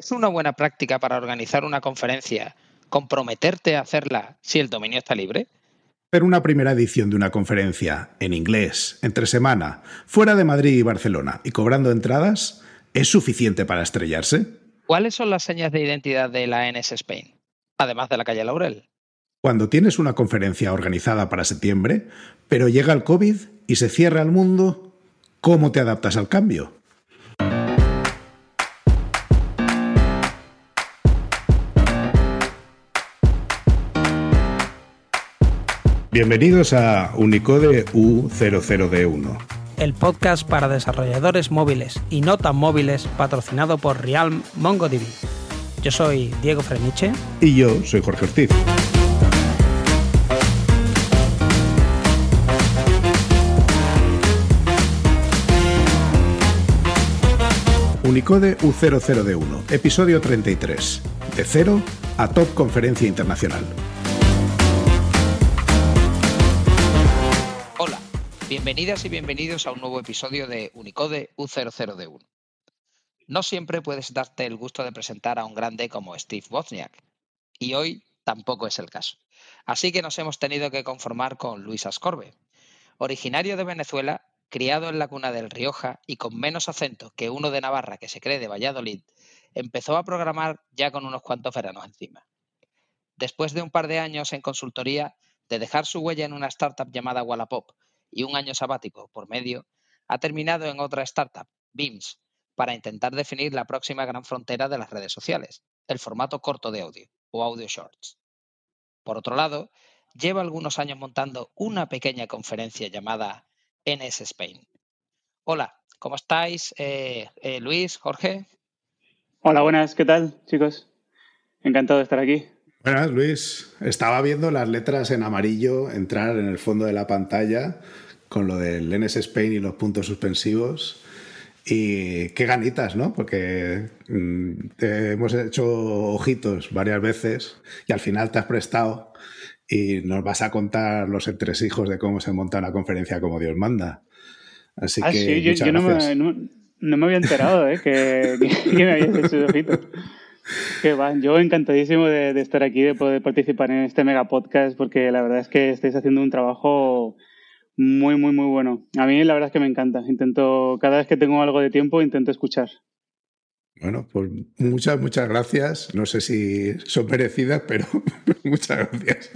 ¿Es una buena práctica para organizar una conferencia comprometerte a hacerla si el dominio está libre? Pero una primera edición de una conferencia en inglés, entre semana, fuera de Madrid y Barcelona y cobrando entradas, ¿es suficiente para estrellarse? ¿Cuáles son las señas de identidad de la NS Spain, además de la calle Laurel? Cuando tienes una conferencia organizada para septiembre, pero llega el COVID y se cierra el mundo, ¿cómo te adaptas al cambio? Bienvenidos a Unicode U00D1. El podcast para desarrolladores móviles y no tan móviles patrocinado por Realm MongoDB. Yo soy Diego Freniche. Y yo soy Jorge Ortiz. Unicode U00D1, episodio 33. De cero a Top Conferencia Internacional. Bienvenidas y bienvenidos a un nuevo episodio de Unicode U00D1. No siempre puedes darte el gusto de presentar a un grande como Steve Wozniak, y hoy tampoco es el caso. Así que nos hemos tenido que conformar con Luis Ascorbe. Originario de Venezuela, criado en la cuna del Rioja y con menos acento que uno de Navarra que se cree de Valladolid, empezó a programar ya con unos cuantos veranos encima. Después de un par de años en consultoría, de dejar su huella en una startup llamada Wallapop, y un año sabático por medio, ha terminado en otra startup, Beams, para intentar definir la próxima gran frontera de las redes sociales, el formato corto de audio o audio shorts. Por otro lado, lleva algunos años montando una pequeña conferencia llamada NS Spain. Hola, ¿cómo estáis? Eh, eh, Luis, Jorge. Hola, buenas, ¿qué tal, chicos? Encantado de estar aquí. Buenas, Luis. Estaba viendo las letras en amarillo entrar en el fondo de la pantalla con lo del NS Spain y los puntos suspensivos. Y qué ganitas, ¿no? Porque mm, te hemos hecho ojitos varias veces y al final te has prestado y nos vas a contar los entresijos de cómo se monta una conferencia como Dios manda. Así ah, que. Sí, yo, no, me, no, me, había enterado, ¿eh? que, que, me habías hecho ojitos. Qué va, yo encantadísimo de, de, estar aquí, de poder participar en este mega podcast, porque la verdad es que estáis haciendo un trabajo muy, muy, muy bueno. A mí la verdad es que me encanta. Intento, cada vez que tengo algo de tiempo, intento escuchar. Bueno, pues muchas, muchas gracias. No sé si son merecidas, pero muchas gracias.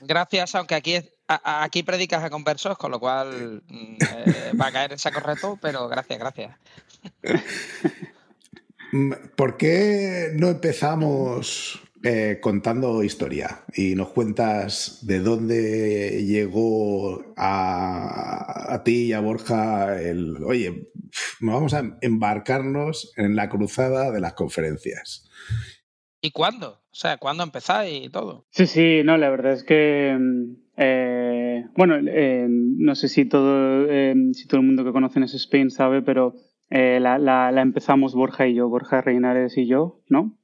Gracias, aunque aquí, aquí predicas a conversos, con lo cual mm, eh, va a caer en saco reto, pero gracias, gracias. ¿Por qué no empezamos eh, contando historia y nos cuentas de dónde llegó a, ti y a Borja el, oye, vamos a embarcarnos en la cruzada de las conferencias? ¿Y cuándo? O sea, ¿cuándo empezáis y todo? Sí, sí, no, la verdad es que, eh, bueno, eh, no sé si todo, si todo el mundo que conoce en Spain sabe, pero eh, la, la, empezamos Borja y yo, Borja Reinares y yo, ¿no?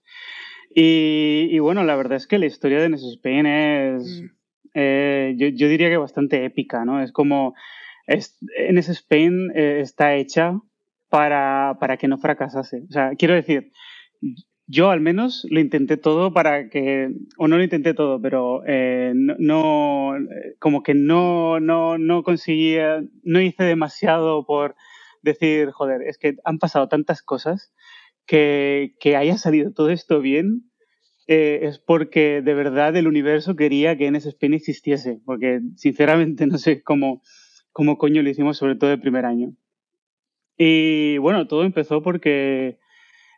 Y, bueno, la verdad es que la historia de NS Spain es, mm. eh, yo, yo, diría que bastante épica, ¿no? Es como, es, NS Spain eh, está hecha para, para que no fracasase. O sea, quiero decir, yo al menos lo intenté todo para que, o no lo intenté todo, pero no, no, como que no, no, no conseguía, no hice demasiado por decir, joder, es que han pasado tantas cosas que, que haya salido todo esto bien eh, es porque de verdad el universo quería que NS Spain existiese, porque sinceramente no sé cómo, cómo coño lo hicimos, sobre todo el primer año. Y bueno, todo empezó porque,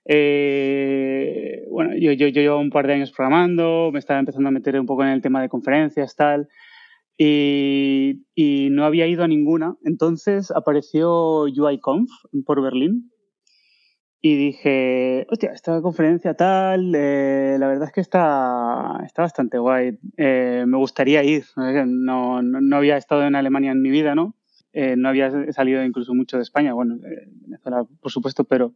eh, bueno, yo, yo, llevo un par de años programando, me estaba empezando a meter un poco en el tema de conferencias, tal, y, y, no había ido a ninguna. Entonces apareció UIConf por Berlín y dije, hostia, esta conferencia tal, eh, la verdad es que está, está bastante guay. Eh, me gustaría ir. No, no, no, había estado en Alemania en mi vida, ¿no? Eh, no había salido incluso mucho de España, bueno, Venezuela por supuesto, pero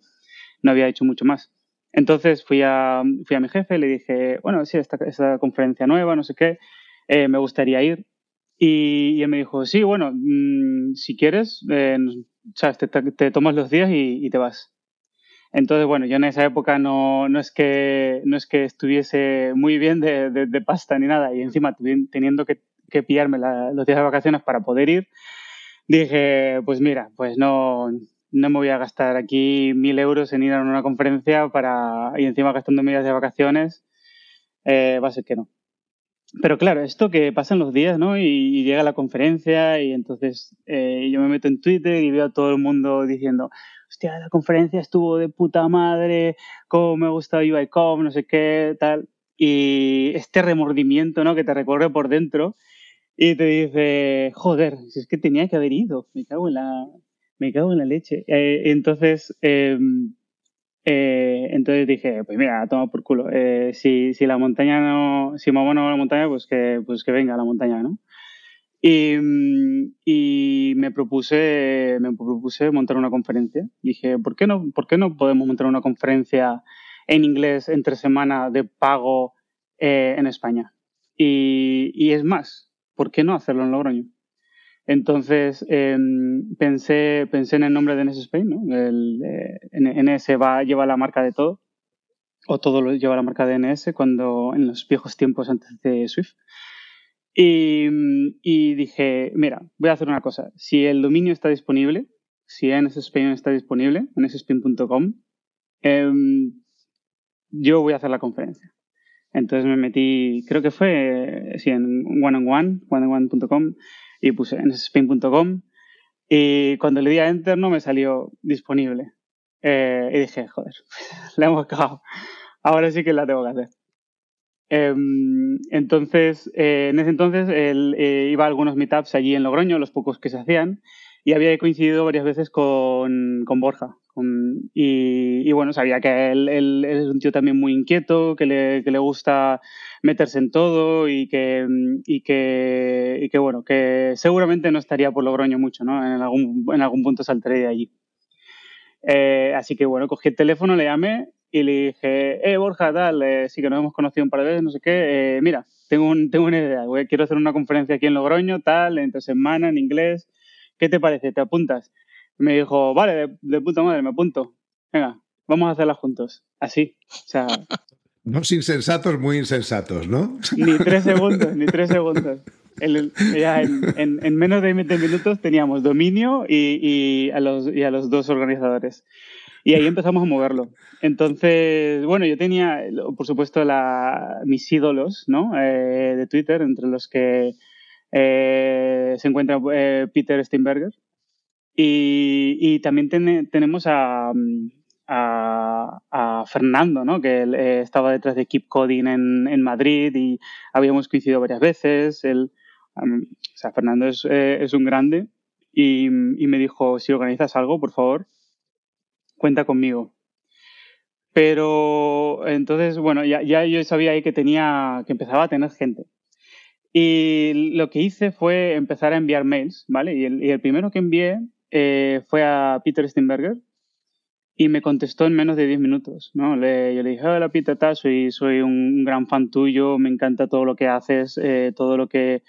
no había hecho mucho más. Entonces fui a, fui a mi jefe, le dije, bueno, sí, esta, esta conferencia nueva, no sé qué, me gustaría ir. Y, él me dijo, sí, bueno, mm, si quieres, eh, Te, te, tomas los días y, te vas. Entonces, bueno, yo en esa época no, no, es, que, no es que estuviese muy bien de, pasta ni nada, y encima teniendo que, que pillarme los días de vacaciones para poder ir, dije, pues mira, pues no, no me voy a gastar aquí mil euros en ir a una conferencia para, y encima gastando días de vacaciones, eh, va a ser que no. Pero claro, esto que pasan los días, ¿no? Y, llega la conferencia y entonces eh, yo me meto en Twitter y veo a todo el mundo diciendo, hostia, la conferencia estuvo de puta madre, cómo me gusta UICOM, no sé qué, tal. Y este remordimiento, ¿no? Que te recorre por dentro y te dice, joder, si es que tenía que haber ido, me cago en la, me cago en la leche. Eh, entonces, em, eh, entonces dije, pues mira, toma por culo. Eh, si, si la montaña no, si mamá no va a la montaña, pues que, pues que venga a la montaña, ¿no? Y, y, me propuse, me propuse montar una conferencia. Dije, ¿por qué no, por qué no podemos montar una conferencia en inglés entre semana de pago eh, en España? Y, y, es más, ¿por qué no hacerlo en Logroño? Entonces em, pensé, pensé en el nombre de NS Spain, ¿no? El, eh, NS va, lleva la marca de todo, o todo lo lleva la marca de NS cuando en los viejos tiempos antes de Swift. Y, y, dije, mira, voy a hacer una cosa. Si el dominio está disponible, si NS Spain está disponible, nspain.com, em, yo voy a hacer la conferencia. Entonces me metí, creo que fue, sí, en one on one, one on one.com y puse en spin.com y cuando le di a enter no me salió disponible. Eh, y dije, joder, la hemos cagado. Ahora sí que la tengo que hacer. Em, entonces, eh, en ese entonces él, eh, iba a algunos meetups allí en Logroño, los pocos que se hacían, y había coincidido varias veces con, con Borja. y, bueno, sabía que él, él, es un tío también muy inquieto, que le, que le gusta meterse en todo y que, y que, y que, bueno, que seguramente no estaría por Logroño mucho, ¿no? En algún, en algún punto saltaré de allí. Eh, así que bueno, cogí el teléfono, le llamé y le dije, eh, Borja, tal, eh, sí que nos hemos conocido un par de veces, no sé qué, eh, mira, tengo, un, tengo una idea, quiero hacer una conferencia aquí en Logroño, tal, entre semana, en inglés, ¿qué te parece? ¿Te apuntas? me dijo, vale, de, de puta madre, me apunto. Venga, vamos a hacerla juntos. Así. O sea, Unos insensatos muy insensatos, ¿no? Ni tres segundos, ni tres segundos. Ya en, en, menos de 20 minutos teníamos dominio y, y, a los, y a los dos organizadores. Y ahí empezamos a moverlo. Entonces, bueno, yo tenía, por supuesto, la, mis ídolos ¿no? Eh, de Twitter, entre los que eh, se encuentra eh, Peter Steinberger. Y, y también tenemos a, a, Fernando, ¿no? que él, eh, estaba detrás de Keep Coding en, en, Madrid y habíamos coincidido varias veces. Él, o sea, Fernando es, eh, un grande y, me dijo, si organizas algo, por favor, cuenta conmigo. Pero entonces, bueno, ya, yo sabía que tenía, que empezaba a tener gente. Y lo que hice fue empezar a enviar mails, ¿vale? Y el, primero que envié eh, fue a Peter Steinberger, y me contestó en menos de 10 minutos, ¿no? Le, yo le dije, hola Peter, soy un gran fan tuyo, me encanta todo lo que haces, eh, todo lo que,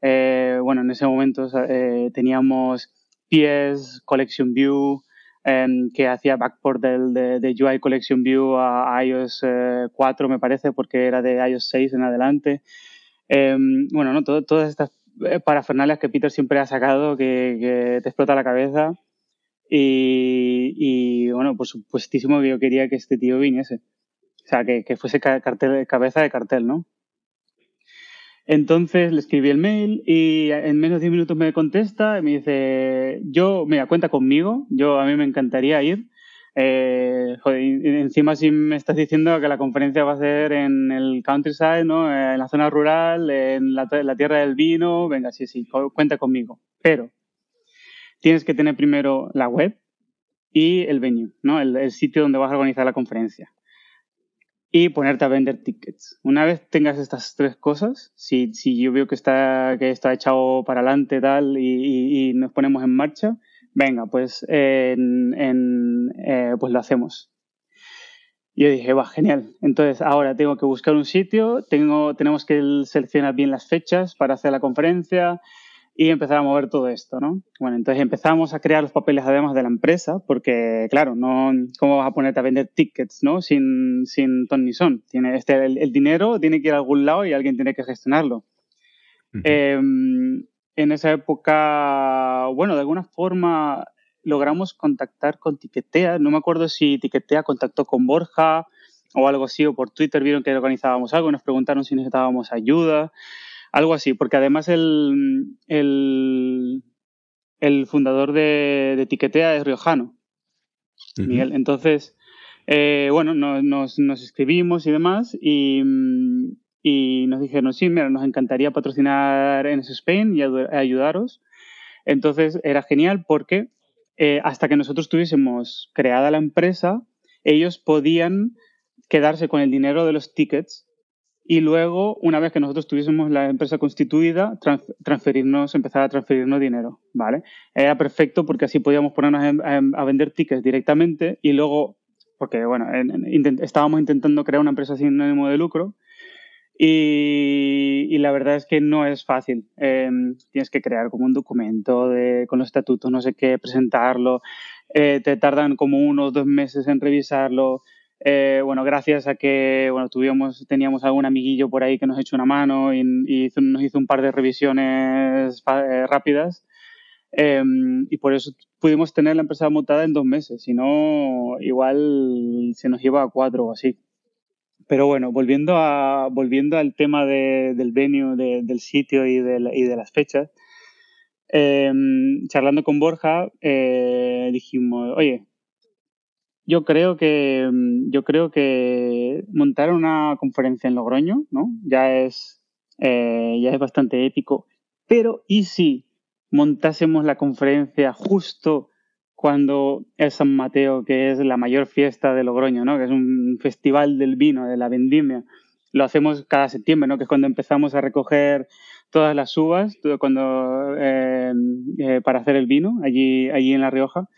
eh, bueno, en ese momento eh, teníamos PS, Collection View, em, que hacía backport del, de, UI Collection View a iOS 4, me parece, porque era de iOS 6 en adelante. Em, bueno, ¿no? Todas estas parafernalias que Peter siempre ha sacado que, te explota la cabeza. Y, y, bueno, por supuestísimo que yo quería que este tío viniese. O sea, que, que fuese cartel, cabeza de cartel, ¿no? Entonces le escribí el mail y en menos de 10 minutos me contesta y me dice, yo, mira, cuenta conmigo, yo a mí me encantaría ir. Eh, joder, encima si me estás diciendo que la conferencia va a ser en el countryside, ¿no? En la zona rural, en la, la tierra del vino, venga, sí, sí, cuenta conmigo. Pero tienes que tener primero la web y el venue, ¿no? El, sitio donde vas a organizar la conferencia. Y ponerte a vender tickets. Una vez tengas estas tres cosas, si, si yo veo que está, que está echado para adelante tal y, y, nos ponemos en marcha, venga, pues, en, eh, pues lo hacemos. Yo dije, va, genial. Entonces ahora tengo que buscar un sitio, tengo, tenemos que seleccionar bien las fechas para hacer la conferencia, y empezar a mover todo esto, ¿no? Bueno, entonces empezamos a crear los papeles además de la empresa, porque claro, no, ¿cómo vas a ponerte a vender tickets, ¿no? Sin, sin ton ni son. Tiene, este, el, dinero tiene que ir a algún lado y alguien tiene que gestionarlo. Em, en esa época, bueno, de alguna forma logramos contactar con Tiquetea. No me acuerdo si Tiquetea contactó con Borja o algo así, o por Twitter vieron que organizábamos algo, nos preguntaron si necesitábamos ayuda. Algo así, porque además el, el, fundador de, de, Tiquetea es riojano, Miguel. Entonces, eh, bueno, nos, nos, escribimos y demás y, y, nos dijeron, sí, mira, nos encantaría patrocinar en Spain y ayudaros. Entonces era genial porque eh, hasta que nosotros tuviésemos creada la empresa, ellos podían quedarse con el dinero de los tickets y luego, una vez que nosotros tuviésemos la empresa constituida, transferirnos, empezar a transferirnos dinero, ¿vale? Era perfecto porque así podíamos ponernos a, vender tickets directamente y luego, porque, bueno, estábamos intentando crear una empresa sin ánimo de lucro y, la verdad es que no es fácil. Em, tienes que crear como un documento de, con los estatutos, no sé qué, presentarlo, eh, te tardan como uno o dos meses en revisarlo, eh, bueno, gracias a que bueno, tuvimos, teníamos algún amiguillo por ahí que nos echó una mano y, nos hizo un par de revisiones eh, rápidas. Em, y por eso pudimos tener la empresa mutada en dos meses, si no, igual se nos lleva a cuatro o así. Pero bueno, volviendo, a, volviendo al tema del venue, del sitio y de, y de las fechas, em, charlando con Borja, eh, dijimos, oye, yo creo que mm, yo creo que montar una conferencia en Logroño, ¿no? Ya es eh, ya es bastante épico. Pero ¿y si montásemos la conferencia justo cuando es San Mateo, que es la mayor fiesta de Logroño, ¿no? Que es un festival del vino, de la vendimia. Lo hacemos cada septiembre, ¿no? Que es cuando empezamos a recoger todas las uvas, cuando eh, eh, para hacer el vino allí allí en La Rioja.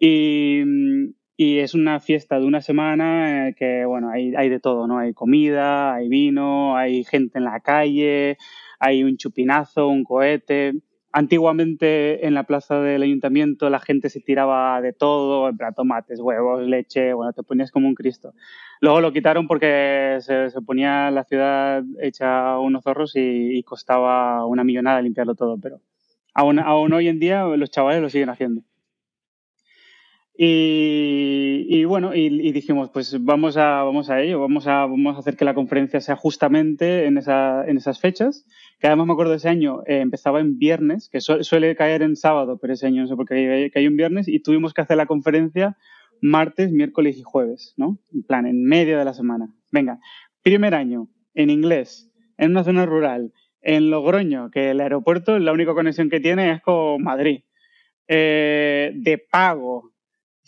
Y, mm, y es una fiesta de una semana eh, que, bueno, hay, hay de todo, ¿no? Hay comida, hay vino, hay gente en la calle, hay un chupinazo, un cohete. Antiguamente en la plaza del ayuntamiento la gente se tiraba de todo, en plan tomates, huevos, leche, bueno, te ponías como un Cristo. Luego lo quitaron porque se, se ponía la ciudad hecha unos zorros y, y, costaba una millonada limpiarlo todo, pero aún, aún hoy en día los chavales lo siguen haciendo. Y, bueno, y, dijimos, pues vamos a, vamos a ello, vamos a, vamos a hacer que la conferencia sea justamente en, esa, en esas fechas, que además me acuerdo de ese año, eh, empezaba en viernes, que suele caer en sábado, pero ese año no sé por qué cayó un viernes, y tuvimos que hacer la conferencia martes, miércoles y jueves, ¿no? En plan, en medio de la semana. Venga, primer año, en inglés, en una zona rural, en Logroño, que el aeropuerto, la única conexión que tiene es con Madrid. Eh, de pago,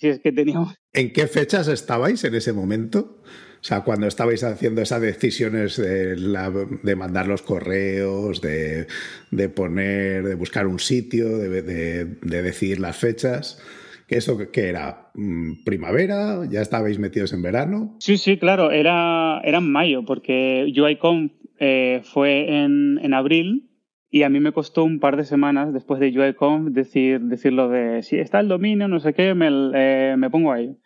si es que teníamos. ¿En qué fechas estabais en ese momento? O sea, cuando estabais haciendo esas decisiones de, de mandar los correos, de, de, poner, de buscar un sitio, de, de decidir las fechas. ¿Eso qué era? Mm, ¿Primavera? ¿Ya estabais metidos en verano? Sí, sí, claro, era, era en mayo, porque UIConf eh, fue en, en abril y a mí me costó un par de semanas después de UIConf decir, decirlo de si está el dominio, no sé qué, me, eh, me pongo ahí.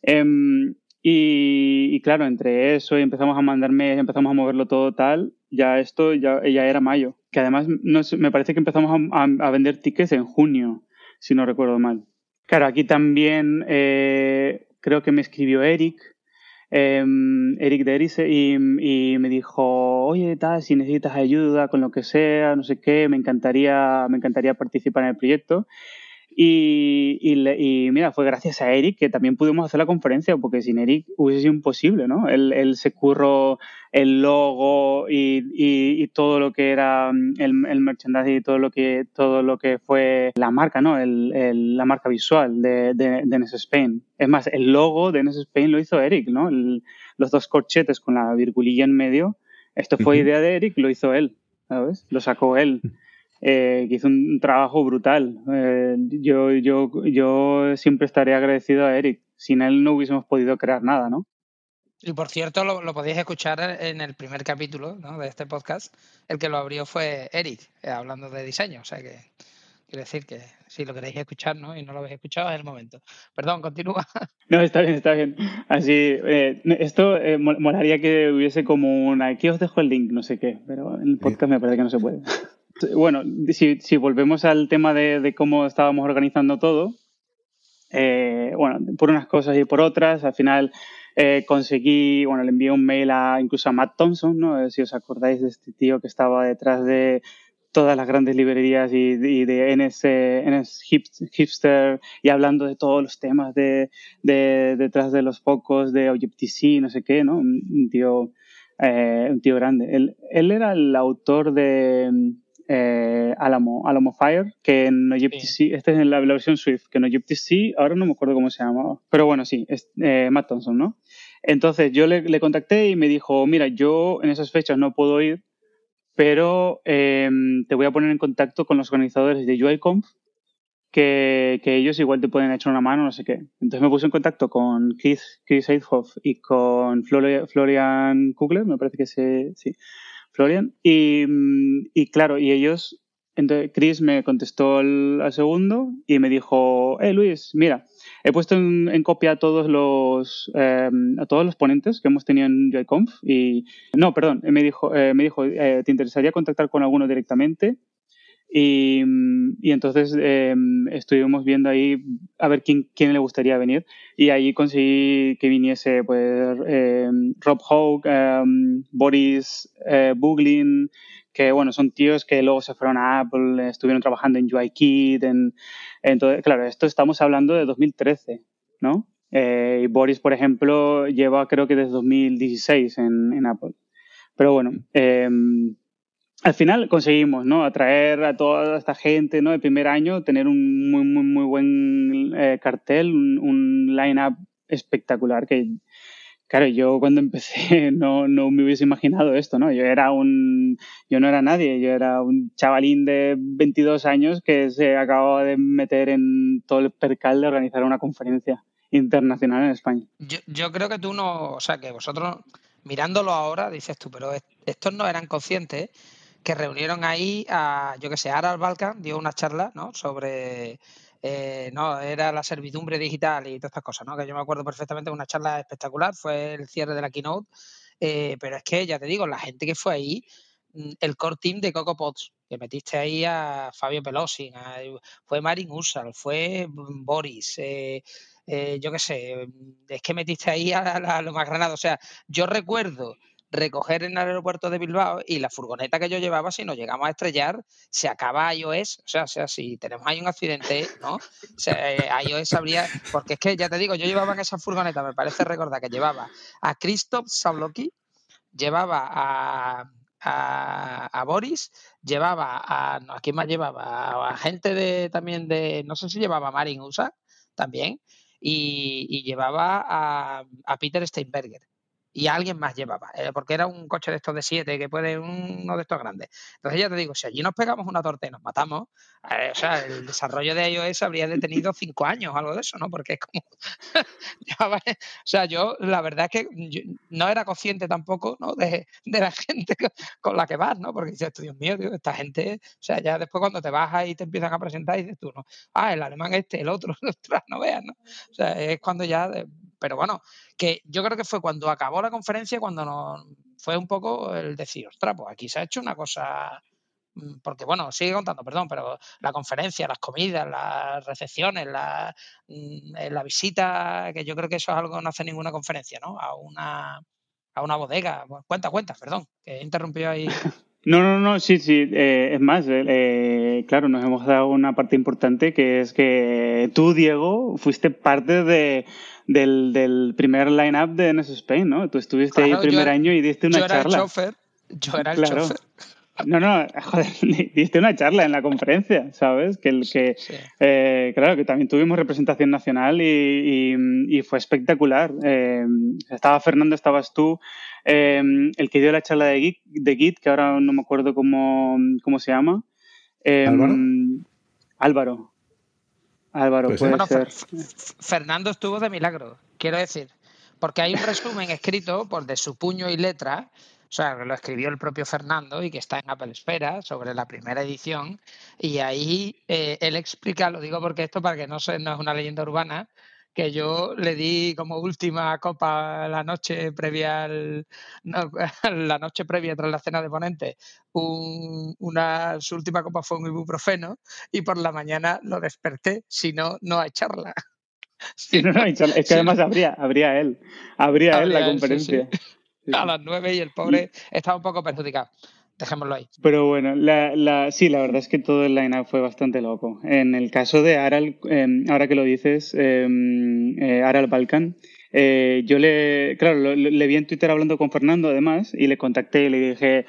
Em, y, claro, entre eso y empezamos a mandarme, empezamos a moverlo todo tal, ya esto ya, ya era mayo. Que además me parece que empezamos a, a, vender tickets en junio, si no recuerdo mal. Claro, aquí también eh, creo que me escribió Eric Em, Eric de y, y, me dijo, oye, tal, si necesitas ayuda con lo que sea, no sé qué, me encantaría, me encantaría participar en el proyecto. Y, y, mira, fue gracias a Eric que también pudimos hacer la conferencia, porque sin Eric hubiese sido imposible, ¿no? Él, él se curró el logo y, y, todo lo que era mm, el, el, merchandising y todo lo que, todo lo que fue la marca, ¿no? El, la marca visual de, de, de NS Spain. Es más, el logo de NS Spain lo hizo Eric, ¿no? los dos corchetes con la virgulilla en medio. Esto fue idea de Eric, lo hizo él, ¿sabes? Lo sacó él eh, que hizo un trabajo brutal. Eh, yo, yo, yo siempre estaré agradecido a Eric. Sin él no hubiésemos podido crear nada, ¿no? Y por cierto, lo, podéis escuchar en el primer capítulo de este podcast. El que lo abrió fue Eric, eh, hablando de diseño. O sea que quiero decir que si lo queréis escuchar ¿no? y no lo habéis escuchado es el momento. Perdón, continúa. No, está bien, está bien. Así, eh, esto eh, molaría que hubiese como una... Aquí os dejo el link, no sé qué, pero en el podcast me parece que no se puede. Bueno, si, si volvemos al tema de, de cómo estábamos organizando todo, bueno, por unas cosas y por otras, al final eh, conseguí, bueno, le envié un mail a incluso a Matt Thompson, ¿no? Si os acordáis de este tío que estaba detrás de todas las grandes librerías y, de NS, NS Hipster y hablando de todos los temas de, detrás de los focos de Objective-C, no sé qué, ¿no? Un tío, eh, un tío grande. Él, él era el autor de eh, Alamo, Alamo Fire, que en Objective-C, esta es la, versión Swift, que en Objective-C, ahora no me acuerdo cómo se llamaba, pero bueno, sí, es eh, Matt Thompson, ¿no? Entonces yo le, contacté y me dijo, mira, yo en esas fechas no puedo ir, pero em, te voy a poner en contacto con los organizadores de UIConf, que, que, ellos igual te pueden echar una mano, no sé qué. Entonces me puse en contacto con Chris, Chris Eidhoff y con Florian Kugler, me parece que se, sí, Florian. Y, claro, y ellos, entonces Chris me contestó al, segundo y me dijo, eh Luis, mira, he puesto en, copia a todos los em, a todos los ponentes que hemos tenido en JConf y no, perdón, me dijo, eh, me dijo, eh, ¿te interesaría contactar con alguno directamente? Y, y entonces eh, estuvimos viendo ahí a ver quién, quién le gustaría venir. Y ahí conseguí que viniese pues, eh, Rob Hogue, em, Boris eh, Buglin, que bueno, son tíos que luego se fueron a Apple, estuvieron trabajando en UIKit. En, entonces, claro, esto estamos hablando de 2013, ¿no? Eh, y Boris, por ejemplo, lleva creo que desde 2016 en, en Apple. Pero bueno, eh, al final conseguimos, ¿no? Atraer a toda esta gente, ¿no? El primer año, tener un muy, muy, muy buen eh, cartel, un, line-up espectacular que, claro, yo cuando empecé no, no me hubiese imaginado esto, ¿no? Yo era un, yo no era nadie, yo era un chavalín de 22 años que se acababa de meter en todo el percal de organizar una conferencia internacional en España. Yo, yo creo que tú no, o sea, que vosotros mirándolo ahora dices tú, pero estos no eran conscientes que reunieron ahí a, yo que sé, Aral Balkan dio una charla, ¿no? Sobre, eh, no, era la servidumbre digital y todas estas cosas, ¿no? Que yo me acuerdo perfectamente de una charla espectacular, fue el cierre de la keynote, eh, pero es que, ya te digo, la gente que fue ahí, mm, el core team de CocoPods, que metiste ahí a Fabio Pelosi, fue Marin Usal, fue Boris, eh, yo qué sé, es que metiste ahí a, a, lo más granado. O sea, yo recuerdo recoger en el aeropuerto de Bilbao y la furgoneta que yo llevaba, si nos llegamos a estrellar, se acaba iOS. O sea, o sea si tenemos ahí un accidente, ¿no? O sea, iOS habría. Porque es que ya te digo, yo llevaba en esa furgoneta, me parece recordar que llevaba a Christoph Sabloki, llevaba a. A, Boris, llevaba a. ¿A quién más llevaba? A, gente de también de. No sé si llevaba a Marin USA también. Y, llevaba a, a Peter Steinberger y alguien más llevaba, eh, porque era un coche de estos de siete, que puede uno de estos grandes. Entonces ya te digo, si allí nos pegamos una torta y nos matamos, eh, o sea, el desarrollo de iOS habría detenido cinco años algo de eso, ¿no? Porque es como... o sea, yo la verdad es que no era consciente tampoco, ¿no? De, la gente con la que vas, ¿no? Porque dices, Dios mío, esta gente, o sea, ya después cuando te bajas y te empiezan a presentar, dices tú, ¿no? Ah, el alemán este, el otro, no veas, ¿no? O sea, es cuando ya pero bueno, que yo creo que fue cuando acabó la conferencia cuando nos fue un poco el decir, ostras, pues aquí se ha hecho una cosa mm, porque bueno, sigue contando, perdón, pero la conferencia, las comidas, las recepciones, la, mm, la visita, que yo creo que eso es algo que no hace ninguna conferencia, ¿no? A una, a una bodega. cuenta, cuenta, perdón, que he interrumpido ahí. No, no, no, sí, sí. Eh, es más, eh, eh, claro, nos hemos dado una parte importante que es que tú, Diego, fuiste parte de, del, del primer line-up de NS Spain, ¿no? Tú estuviste ahí el primer año y diste una charla. Era el chofer, yo era el chofer. No, no, joder, diste una charla en la conferencia, ¿sabes? Que, el, que eh, claro, que también tuvimos representación nacional y, y, fue espectacular. Eh, estaba Fernando, estabas tú, eh, el que dio la charla de Git, de Git, que ahora no me acuerdo cómo, cómo se llama. ¿Álvaro? Álvaro. Álvaro, puede ser. Fernando estuvo de milagro, quiero decir porque hay un resumen escrito por de su puño y letra, sea, que lo escribió el propio Fernando y que está en Apple Espera sobre la primera edición, y ahí eh, él explica, lo digo porque esto para que no, se, no es una leyenda urbana, que yo le di como última copa la noche previa al, la noche previa tras la cena de ponente una su última copa fue un ibuprofeno y por la mañana lo desperté si no no hay charla. Si no, no hay charla. es que además habría habría él habría, él la conferencia a las nueve y el pobre estaba un poco perjudicado dejémoslo ahí. Pero bueno, la, la, sí, la verdad es que todo el line-up fue bastante loco. En el caso de Aral, em, ahora que lo dices, em, eh, Aral Balkan, eh, yo le, claro, le vi en Twitter hablando con Fernando además y le contacté y le dije,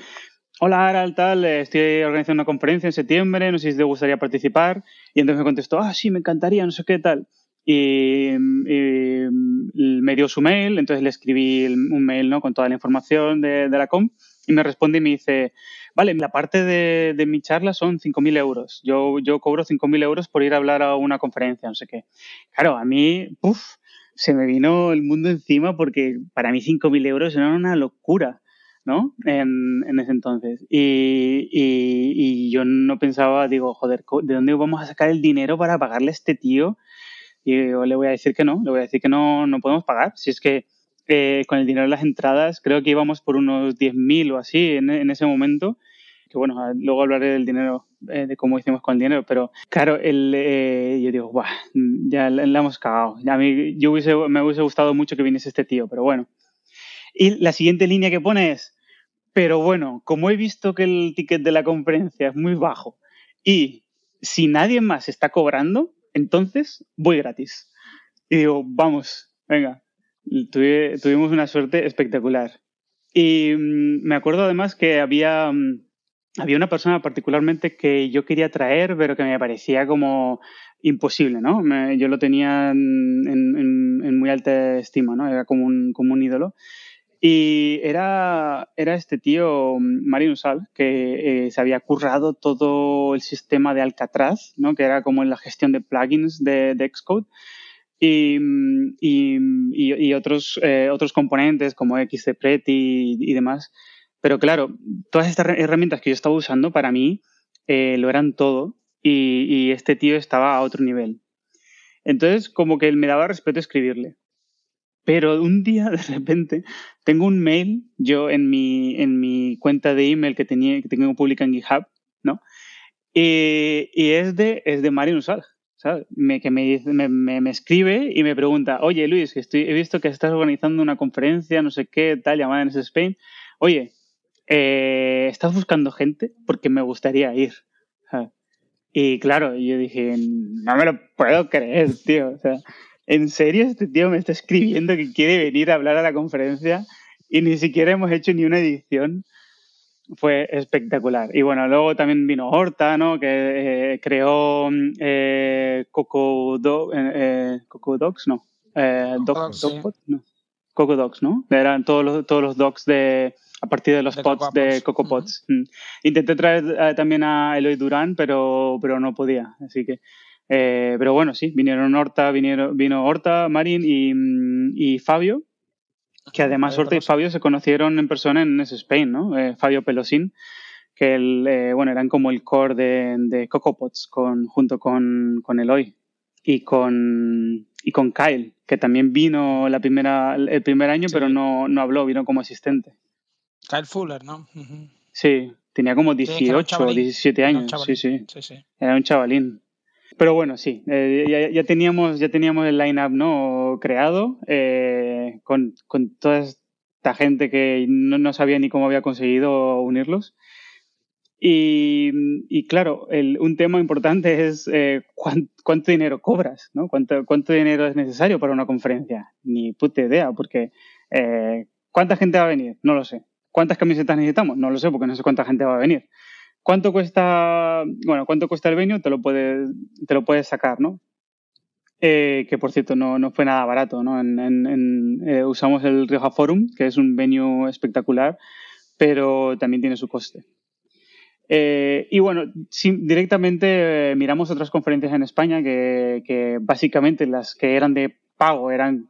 hola Aral, tal, estoy organizando una conferencia en septiembre, no sé si te gustaría participar. Y entonces me contestó, ah, sí, me encantaría, no sé qué tal. Y, y, me dio su mail, entonces le escribí un mail ¿no? con toda la información de, de la comp y me responde y me dice, vale, la parte de, de mi charla son 5.000 euros. Yo, yo cobro 5.000 euros por ir a hablar a una conferencia, no sé qué. Claro, a mí, puff, se me vino el mundo encima porque para mí 5.000 euros era una locura. ¿no? En, en ese entonces. Y, y, y, yo no pensaba, digo, joder, ¿de dónde vamos a sacar el dinero para pagarle a este tío? Y yo le voy a decir que no, le voy a decir que no, no podemos pagar. Si es que eh, con el dinero de las entradas, creo que íbamos por unos 10.000 o así en, en, ese momento. Que bueno, luego hablaré del dinero, eh, de cómo hicimos con el dinero, pero claro, el, eh, yo digo, Buah, ya la, hemos cagado. A mí yo hubiese, me hubiese gustado mucho que viniese este tío, pero bueno. Y la siguiente línea que pone es, pero bueno, como he visto que el ticket de la conferencia es muy bajo y si nadie más está cobrando, entonces voy gratis. Y digo, vamos, venga, tuvimos una suerte espectacular. Y mm, me acuerdo además que había, mm, había una persona particularmente que yo quería traer, pero que me parecía como imposible, ¿no? Yo lo tenía en, en, en, muy alta estima, ¿no? Era como un, como un ídolo. Y era, era este tío, mm, Mario Usal, que eh, se había currado todo el sistema de Alcatraz, ¿no? que era como en la gestión de plugins de, de Xcode y, y, y otros, eh, otros componentes como XCPret y, y, demás. Pero claro, todas estas herramientas que yo estaba usando para mí eh, lo eran todo y, este tío estaba a otro nivel. Entonces, como que me daba respeto escribirle. Pero un día, de repente, tengo un mail, yo en mi, en mi cuenta de email que, tenía, que tengo pública en GitHub, ¿no? Y, y es de, es de Mario Usal me, que me, me, me, escribe y me pregunta, oye Luis, estoy, he visto que estás organizando una conferencia, no sé qué, tal, llamada en Spain. Oye, eh, ¿estás buscando gente? Porque me gustaría ir. Y claro, yo dije, no me lo puedo creer, tío. O sea, ¿en serio este tío me está escribiendo que quiere venir a hablar a la conferencia y ni siquiera hemos hecho ni una edición? fue espectacular. Y bueno, luego también vino Horta, ¿no? Que eh, creó eh, Coco, Do, eh, eh Coco Docs, no. Eh, Doc, sí. no. Coco Docs, ¿no? Eran todos los, todos los docs de, a partir de los de pods de Coco Pods. Uh -huh. mm. Intenté traer eh, también a Eloy Durán, pero, pero no podía. Así que, eh, pero bueno, sí, vinieron Horta, vinieron, vino Horta, Marín y, mm, y Fabio, que además Horta y Fabio se conocieron en persona en ese Spain, ¿no? Eh, Fabio Pelosín, que el, eh, bueno, eran como el core de, de CocoPods con, junto con, con Eloy y con, y con Kyle, que también vino la primera, el primer año, sí. pero no, no habló, vino como asistente. Kyle Fuller, ¿no? Uh -huh. Sí, tenía como 18 o 17 años. Sí sí. sí, sí. Era un chavalín. Pero bueno, sí, eh, ya, ya, teníamos, ya teníamos el line-up ¿no? creado eh, con, con, toda esta gente que no, no, sabía ni cómo había conseguido unirlos. Y, y claro, el, un tema importante es eh, cuánto, cuánto, dinero cobras, ¿no? ¿Cuánto, ¿Cuánto dinero es necesario para una conferencia? Ni puta idea, porque eh, ¿cuánta gente va a venir? No lo sé. ¿Cuántas camisetas necesitamos? No lo sé, porque no sé cuánta gente va a venir. ¿Cuánto cuesta, bueno, cuánto cuesta el venue? Te lo puedes, te lo puedes sacar, ¿no? Eh, que por cierto no, no, fue nada barato, ¿no? Eh, usamos el Rioja Forum, que es un venue espectacular, pero también tiene su coste. Eh, y bueno, directamente miramos otras conferencias en España que, básicamente las que eran de pago eran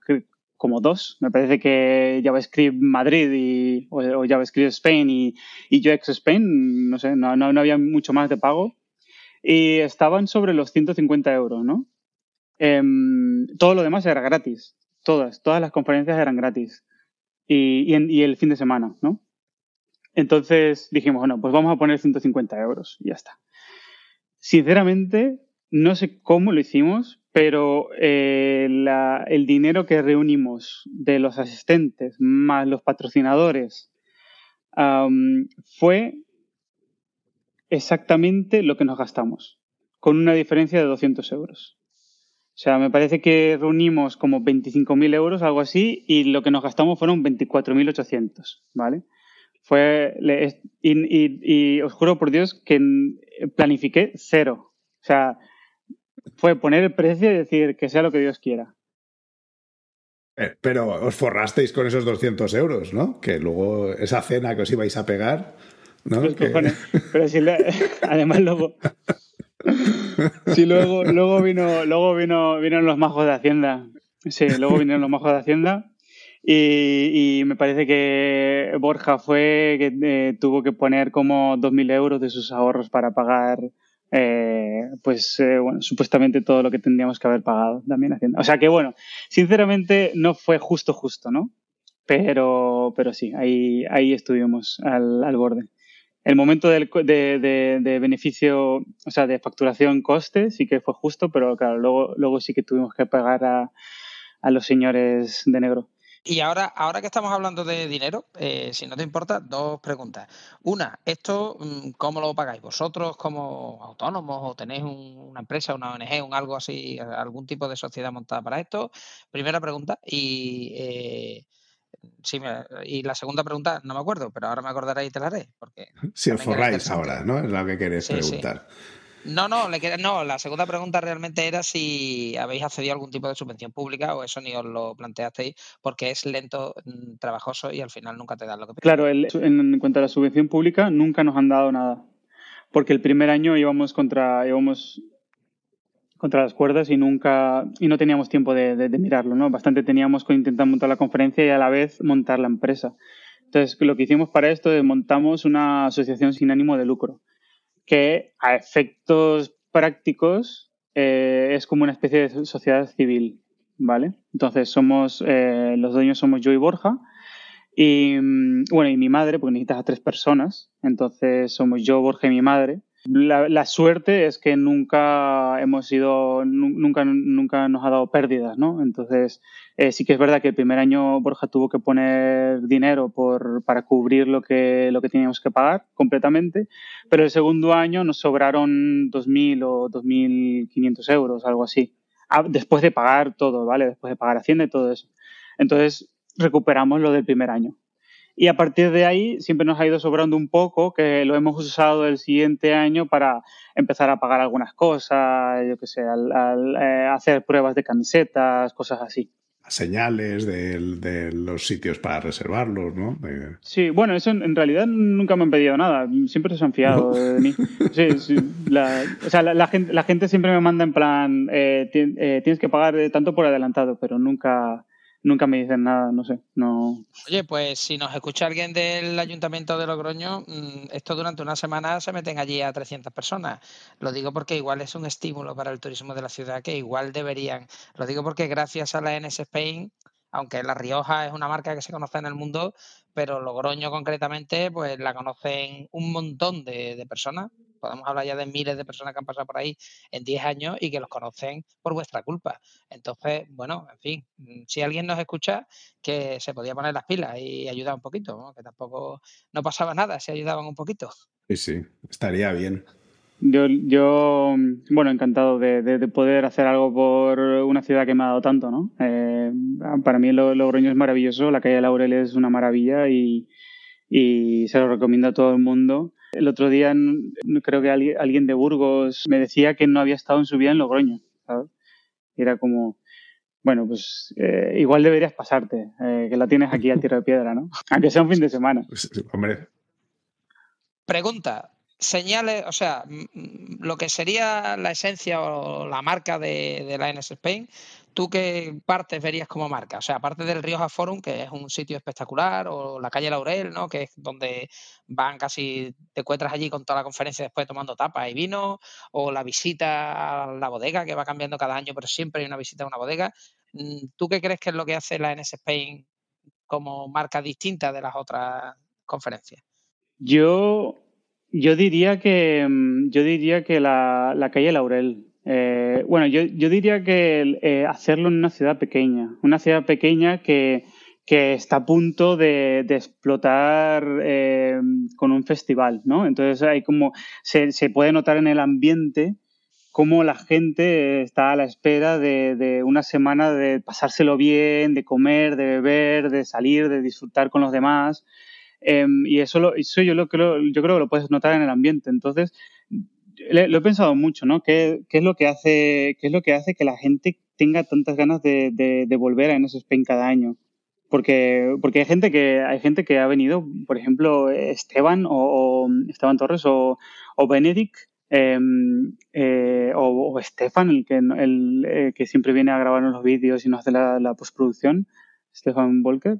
como dos. Me parece que JavaScript Madrid y, o, JavaScript Spain y, y UX Spain, no sé, no, no, había mucho más de pago. Y estaban sobre los 150 euros, ¿no? Em, todo lo demás era gratis. Todas, todas las conferencias eran gratis. Y, y, el fin de semana, ¿no? Entonces dijimos, bueno, pues vamos a poner 150 euros y ya está. Sinceramente, no sé cómo lo hicimos, pero eh, el dinero que reunimos de los asistentes más los patrocinadores fue exactamente lo que nos gastamos, con una diferencia de 200 euros. O sea, me parece que reunimos como 25.000 euros, algo así, y lo que nos gastamos fueron 24.800, ¿vale? Fue, y, y os juro por Dios que planifiqué cero. O sea, fue poner el precio y decir que sea lo que Dios quiera. Eh, pero os forrasteis con esos 200 euros, ¿no? Que luego esa cena que os ibais a pegar, ¿no? Pero si además luego... Sí, luego, luego vino, luego vino, vinieron los majos de Hacienda. Sí, luego vinieron los majos de Hacienda. Y, me parece que Borja fue que eh, tuvo que poner como 2.000 euros de sus ahorros para pagar eh, pues eh, bueno, supuestamente todo lo que tendríamos que haber pagado también haciendo. O sea que bueno, sinceramente no fue justo justo, ¿no? Pero, pero sí, ahí, ahí estuvimos al, al borde. El momento del, de, de, beneficio, o sea, de facturación coste sí que fue justo, pero claro, luego, luego sí que tuvimos que pagar a, a los señores de negro. Y ahora, ahora que estamos hablando de dinero, eh, si no te importa, dos preguntas. Una, ¿esto mm, cómo lo pagáis? ¿Vosotros como autónomos o tenéis una empresa, una ONG, un algo así, algún tipo de sociedad montada para esto? Primera pregunta. Y, eh, sí, y la segunda pregunta, no me acuerdo, pero ahora me acordaré y te la haré. Porque si os forráis ahora, ¿no? Es lo que queréis preguntar. No, no, le queda, no, la segunda pregunta realmente era si habéis accedido a algún tipo de subvención pública o eso ni os lo planteasteis porque es lento, mm, trabajoso y al final nunca te dan lo que Claro, en cuanto a la subvención pública, nunca nos han dado nada. Porque el primer año íbamos contra, íbamos contra las cuerdas y nunca y no teníamos tiempo de, de mirarlo, ¿no? Bastante teníamos que intentar montar la conferencia y a la vez montar la empresa. Entonces, lo que hicimos para esto es montamos una asociación sin ánimo de lucro que a efectos prácticos eh, es como una especie de sociedad civil, ¿vale? Entonces somos, eh, los dueños somos yo y Borja, y mm, bueno, y mi madre, porque necesitas a tres personas, entonces somos yo, Borja y mi madre, la, suerte es que nunca hemos sido, nunca, nunca nos ha dado pérdidas, ¿no? Entonces, eh, sí que es verdad que el primer año Borja tuvo que poner dinero por, para cubrir lo que, lo que teníamos que pagar completamente, pero el segundo año nos sobraron 2.000 o 2.500 euros, algo así, después de pagar todo, ¿vale? Después de pagar Hacienda y todo eso. Entonces, recuperamos lo del primer año. Y a partir de ahí siempre nos ha ido sobrando un poco, que lo hemos usado el siguiente año para empezar a pagar algunas cosas, yo qué sé, al, eh, hacer pruebas de camisetas, cosas así. Señales de, los sitios para reservarlos, ¿no? Sí, bueno, eso en, realidad nunca me han pedido nada, siempre se han fiado de mí. Sí, sí, la, o sea, la, gente, la gente siempre me manda en plan, eh, eh, tienes que pagar tanto por adelantado, pero nunca nunca me dicen nada, no sé, no. Oye, pues si nos escucha alguien del Ayuntamiento de Logroño, mm, esto durante una semana se meten allí a 300 personas. Lo digo porque igual es un estímulo para el turismo de la ciudad que igual deberían. Lo digo porque gracias a la NS Spain, aunque La Rioja es una marca que se conoce en el mundo, pero Logroño concretamente, pues la conocen un montón de, personas podemos hablar ya de miles de personas que han pasado por ahí en 10 años y que los conocen por vuestra culpa. Entonces, bueno, en fin, mm, si alguien nos escucha, que se podía poner las pilas y ayudar un poquito, que tampoco no pasaba nada si ayudaban un poquito. Sí, sí, estaría bien. Yo, yo bueno, encantado de, poder hacer algo por una ciudad que me ha dado tanto, ¿no? Eh, para mí Logroño es maravilloso, la calle Laurel es una maravilla y, y se lo recomiendo a todo el mundo. El otro día creo que alguien de Burgos me decía que no había estado en su vida en Logroño, ¿sabes? era como, bueno, pues eh, igual deberías pasarte, eh, que la tienes aquí a tierra de piedra, ¿no? Aunque sea un fin de semana. Pues, hombre. Pregunta, señales, o sea, lo que sería la esencia o la marca de, la NS Spain, ¿tú qué partes verías como marca? O sea, aparte del Rioja Forum, que es un sitio espectacular, o la calle Laurel, ¿no? Que es donde van casi, te encuentras allí con toda la conferencia después tomando tapas y vino, o la visita a la bodega, que va cambiando cada año, pero siempre hay una visita a una bodega. Mm, ¿Tú qué crees que es lo que hace la NS Spain como marca distinta de las otras conferencias? Yo, yo diría que mm, yo diría que la, la calle Laurel. Eh, bueno, yo, yo, diría que eh, hacerlo en una ciudad pequeña, una ciudad pequeña que, que está a punto de, de explotar eh, con un festival, ¿no? Entonces hay como se, se, puede notar en el ambiente cómo la gente está a la espera de, de, una semana de pasárselo bien, de comer, de beber, de salir, de disfrutar con los demás. Em, y eso, lo, eso yo, lo creo, yo creo que lo puedes notar en el ambiente. Entonces, lo he pensado mucho, ¿no? ¿Qué, ¿Qué, es lo que hace, ¿Qué es lo que hace que la gente tenga tantas ganas de, de, de volver a NS cada año? Porque, porque hay gente que hay gente que ha venido, por ejemplo, Esteban o, o Esteban Torres o, o Benedict eh, eh, o, o, Stefan, el que, el, eh, que siempre viene a grabar los vídeos y nos hace la, la postproducción, Stefan Volker.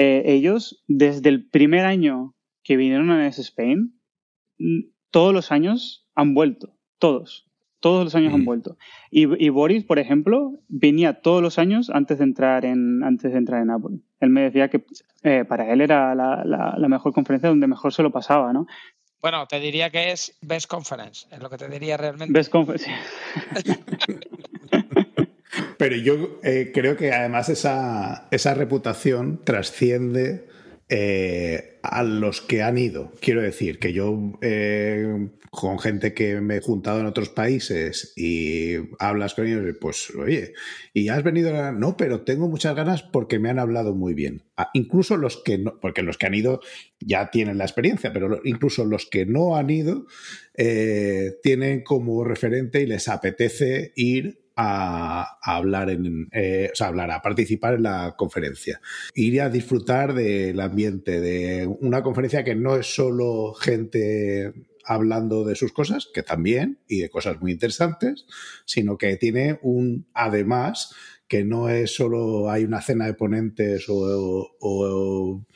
Eh, ellos, desde el primer año que vinieron a NS Spain, todos los años han vuelto, todos. Todos los años mm. han vuelto. Y, y, Boris, por ejemplo, venía todos los años antes de entrar en, antes de entrar en Apple. Él me decía que eh, para él era la, la, la, mejor conferencia donde mejor se lo pasaba, ¿no? Bueno, te diría que es Best Conference, es lo que te diría realmente. Best Conference. Pero yo eh, creo que además esa, esa reputación trasciende eh, a los que han ido. Quiero decir que yo eh, con gente que me he juntado en otros países y hablas con ellos, pues oye, ¿y has venido? A... No, pero tengo muchas ganas porque me han hablado muy bien. Ah, incluso los que no, porque los que han ido ya tienen la experiencia, pero incluso los que no han ido tienen como referente y les apetece ir a, a hablar en, eh, o sea, hablar, a participar en la conferencia. Ir a disfrutar del ambiente, de una conferencia que no es solo gente hablando de sus cosas, que también, y de cosas muy interesantes, sino que tiene un además que no es solo hay una cena de ponentes o, o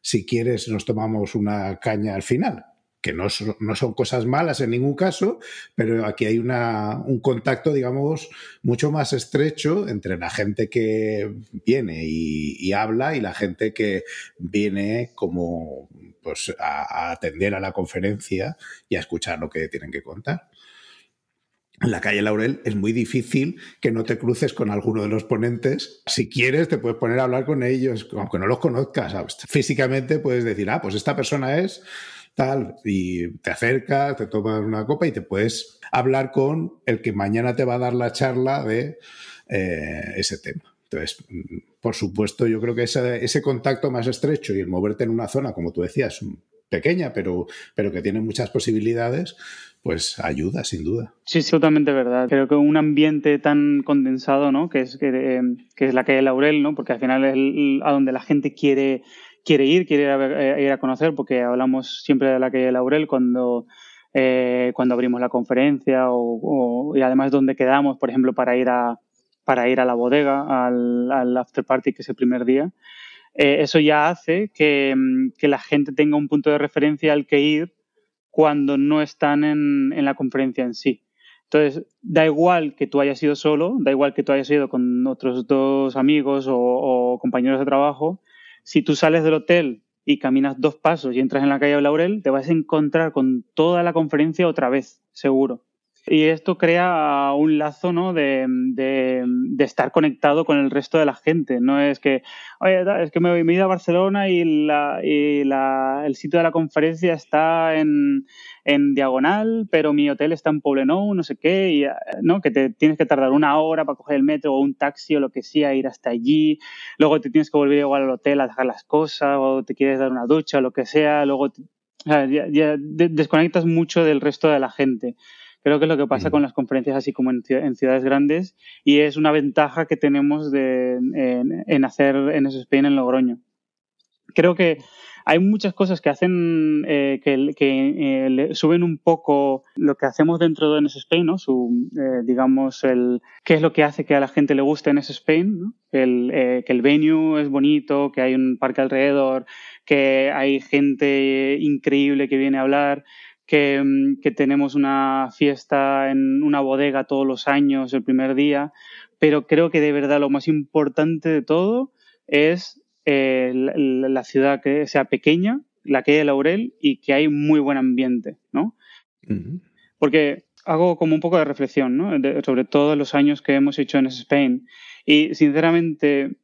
si quieres nos tomamos una caña al final, que no son, cosas malas en ningún caso, pero aquí hay una, un contacto, digamos, mucho más estrecho entre la gente que viene y, habla y la gente que viene como pues, a, atender a la conferencia y a escuchar lo que tienen que contar. En la calle Laurel es muy difícil que no te cruces con alguno de los ponentes. Si quieres, te puedes poner a hablar con ellos, aunque no los conozcas. Físicamente puedes decir, ah, pues esta persona es tal, y te acercas, te tomas una copa y te puedes hablar con el que mañana te va a dar la charla de eh, ese tema. Entonces, por supuesto, yo creo que ese, ese, contacto más estrecho y el moverte en una zona, como tú decías, pequeña, pero, pero que tiene muchas posibilidades, pues ayuda, sin duda. Sí, sí, totalmente verdad. Creo que un ambiente tan condensado, ¿no? Que es, que, eh, que es la Laurel, ¿no? Porque al final es a donde la gente quiere quiere ir, quiere ir a, ir a conocer, porque hablamos siempre de la calle Laurel cuando, eh, cuando abrimos la conferencia o, o, y además donde quedamos, por ejemplo, para ir a, para ir a la bodega, al, al after party, que es el primer día. Eh, eso ya hace que, que, la gente tenga un punto de referencia al que ir cuando no están en, en la conferencia en sí. Entonces, da igual que tú hayas ido solo, da igual que tú hayas ido con otros dos amigos o, o compañeros de trabajo, si tú sales del hotel y caminas dos pasos y entras en la calle Laurel, te vas a encontrar con toda la conferencia otra vez, seguro. Y esto crea un lazo ¿no? de, de, estar conectado con el resto de la gente. No es que, oye, es que me, me he ido a Barcelona y, la, y la, el sitio de la conferencia está en, en diagonal, pero mi hotel está en Poblenou, no sé qué, y, ¿no? que te tienes que tardar una hora para coger el metro o un taxi o lo que sea, ir hasta allí. Luego te tienes que volver igual al hotel a dejar las cosas o te quieres dar una ducha o lo que sea. Luego desconectas mucho del resto de la gente. Creo que es lo que pasa con las conferencias así como en, en, ciudades grandes y es una ventaja que tenemos de, en, en hacer en Spain en Logroño. Creo que hay muchas cosas que hacen eh, que, que suben un poco lo que hacemos dentro de NS Spain, ¿no? Su, digamos, el, qué es lo que hace que a la gente le guste NS Spain, ¿no? El, que el venue es bonito, que hay un parque alrededor, que hay gente increíble que viene a hablar. Mm, que, tenemos una fiesta en una bodega todos los años, el primer día, pero creo que de verdad lo más importante de todo es eh, la, ciudad que sea pequeña, la que de Laurel y que hay muy buen ambiente, ¿no? Porque hago como un poco de reflexión, ¿no? sobre todos los años que hemos hecho en Spain y sinceramente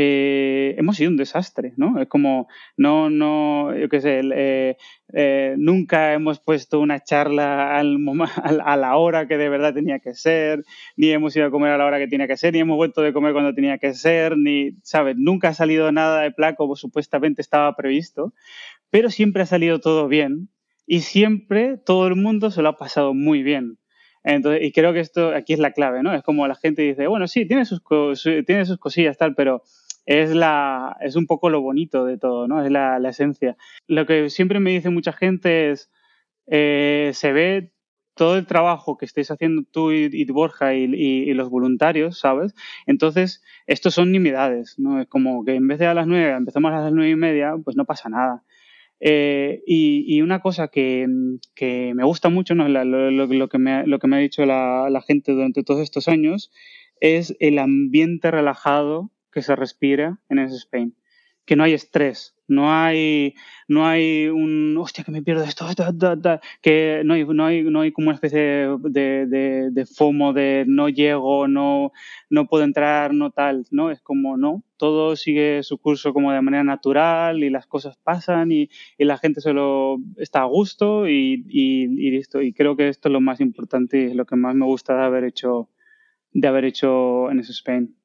eh, hemos sido un desastre, ¿no? Es como, no, no, yo qué sé, eh, eh, nunca hemos puesto una charla al, a la hora que de verdad tenía que ser, ni hemos ido a comer a la hora que tenía que ser, ni hemos vuelto de comer cuando tenía que ser, ni, ¿sabes? Nunca ha salido nada de placo como supuestamente estaba previsto, pero siempre ha salido todo bien y siempre todo el mundo se lo ha pasado muy bien. Entonces, y creo que esto aquí es la clave, ¿no? Es como la gente dice, bueno, sí, tiene sus, tiene sus cosillas, tal, pero es, la, es un poco lo bonito de todo, ¿no? Es la, esencia. Lo que siempre me dice mucha gente es, eh, se ve todo el trabajo que estáis haciendo tú y, Borja y, los voluntarios, ¿sabes? Entonces, estos son nimiedades, ¿no? Es como que en vez de a las nueve empezamos a las nueve y media, pues no pasa nada. Eh, y, una cosa que, me gusta mucho, ¿no? lo, que me, lo que me ha dicho la, la gente durante todos estos años, es el ambiente relajado que se respira en ese Spain. Que no hay estrés, no hay, no hay un, hostia, que me pierdo esto, que no hay, no, hay, no hay como una especie de, de, de, FOMO de no llego, no, no puedo entrar, no tal, ¿no? Es como, no, todo sigue su curso como de manera natural y las cosas pasan y, y la gente solo está a gusto y, y, y, listo. Y creo que esto es lo más importante y lo que más me gusta de haber hecho, de haber hecho en ese Spain.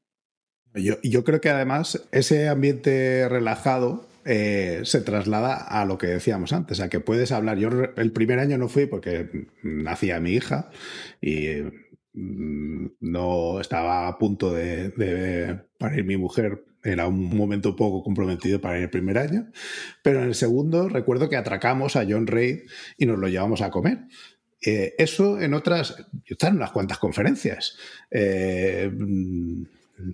Yo, yo creo que además ese ambiente relajado eh, se traslada a lo que decíamos antes, a que puedes hablar. Yo el primer año no fui porque nacía mi hija y mm, no estaba a punto de, de parir mi mujer. Era un momento poco comprometido para el primer año. Pero en el segundo recuerdo que atracamos a John Reid y nos lo llevamos a comer. Eh, eso en otras, yo estaba en unas cuantas conferencias. Eh,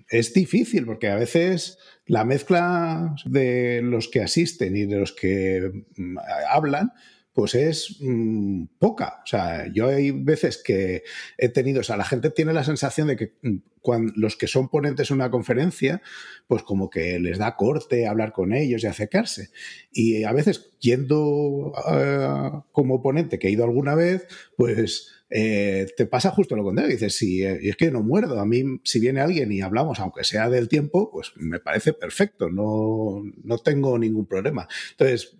es difícil porque a veces la mezcla de los que asisten y de los que mm, hablan pues es mm, poca. O sea, yo hay veces que he tenido, o sea, la gente tiene la sensación de que mm, cuando los que son ponentes en una conferencia, pues como que les da corte hablar con ellos y acercarse. Y a veces, yendo eh, como ponente, que he ido alguna vez, pues eh, te pasa justo lo contrario. Dices, sí, eh, es que no muerdo. A mí, si viene alguien y hablamos, aunque sea del tiempo, pues me parece perfecto. No, no tengo ningún problema. Entonces,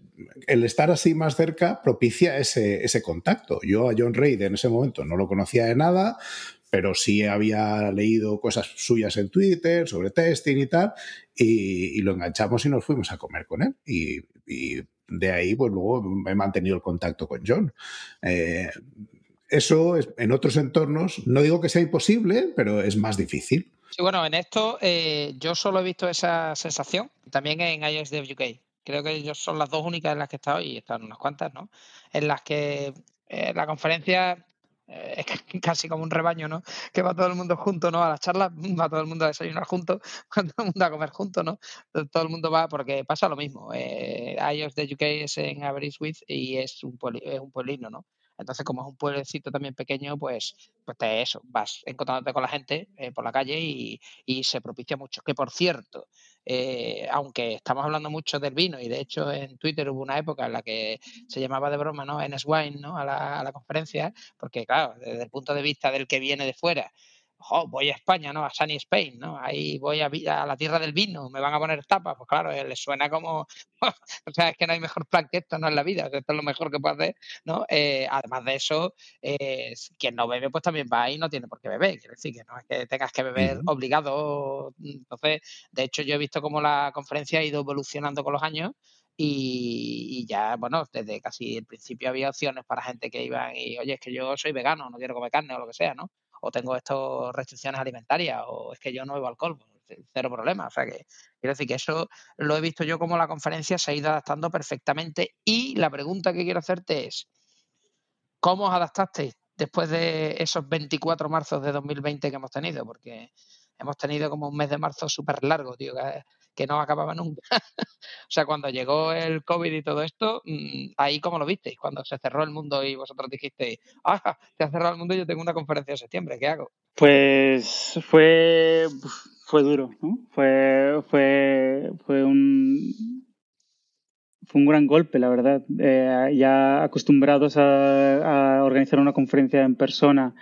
el estar así más cerca propicia ese, ese contacto. Yo a John Reid en ese momento no lo conocía de nada, pero sí había leído cosas suyas en Twitter sobre testing y tal, y, lo enganchamos y nos fuimos a comer con él. Y, de ahí, pues luego he mantenido el contacto con John. Eh, eso en otros entornos, no digo que sea imposible, pero es más difícil. Sí, bueno, en esto eh, yo solo he visto esa sensación, también en iOS Dev UK. Creo que ellos son las dos únicas en las que he estado, y están unas cuantas, ¿no? En las que eh, la conferencia eh, es casi como un rebaño, ¿no? Que va todo el mundo junto, ¿no? A las charlas, va todo el mundo a desayunar juntos, va todo el mundo a comer juntos, ¿no? Todo el mundo va, porque pasa lo mismo. Eh, iOS de UK es en Average With y es un, es un pueblino, ¿no? Entonces, como es un pueblecito también pequeño, pues, pues te eso, vas encontrándote con la gente eh, por la calle y, se propicia mucho. Que por cierto, eh, aunque estamos hablando mucho del vino, y de hecho en Twitter hubo una época en la que se llamaba de broma, ¿no? En Wine, ¿no? A la, a la conferencia, porque claro, desde el punto de vista del que viene de fuera, voy a España, ¿no? A Sunny Spain, ¿no? Ahí voy a, a, la tierra del vino, me van a poner tapas. Pues claro, eh, les suena como, o sea, es que no hay mejor plan que esto, ¿no? En la vida, esto es lo mejor que puede hacer, ¿no? Eh, además de eso, eh, quien no bebe, pues también va ahí y no tiene por qué beber. Quiero decir que no es que tengas que beber obligado. Entonces, de hecho, yo he visto cómo la conferencia ha ido evolucionando con los años. Y, y, ya, bueno, desde casi el principio había opciones para gente que iban y, oye, es que yo soy vegano, no quiero comer carne o lo que sea, ¿no? O tengo estas restricciones alimentarias, o es que yo no bebo alcohol. cero problema. O sea que quiero decir que eso lo he visto yo como la conferencia se ha ido adaptando perfectamente. Y la pregunta que quiero hacerte es, ¿cómo os adaptasteis después de esos 24 marzos de 2020 que hemos tenido? Porque hemos tenido como un mes de marzo súper largo, tío, que, no acababa nunca. o sea, cuando llegó el COVID y todo esto, mm, ahí como lo visteis, cuando se cerró el mundo y vosotros dijisteis, ah, se ha cerrado el mundo y yo tengo una conferencia en septiembre, ¿qué hago? Pues fue, fue duro, ¿no? Fue, fue, fue un fue un gran golpe, la verdad. Eh, ya acostumbrados a, organizar una conferencia en persona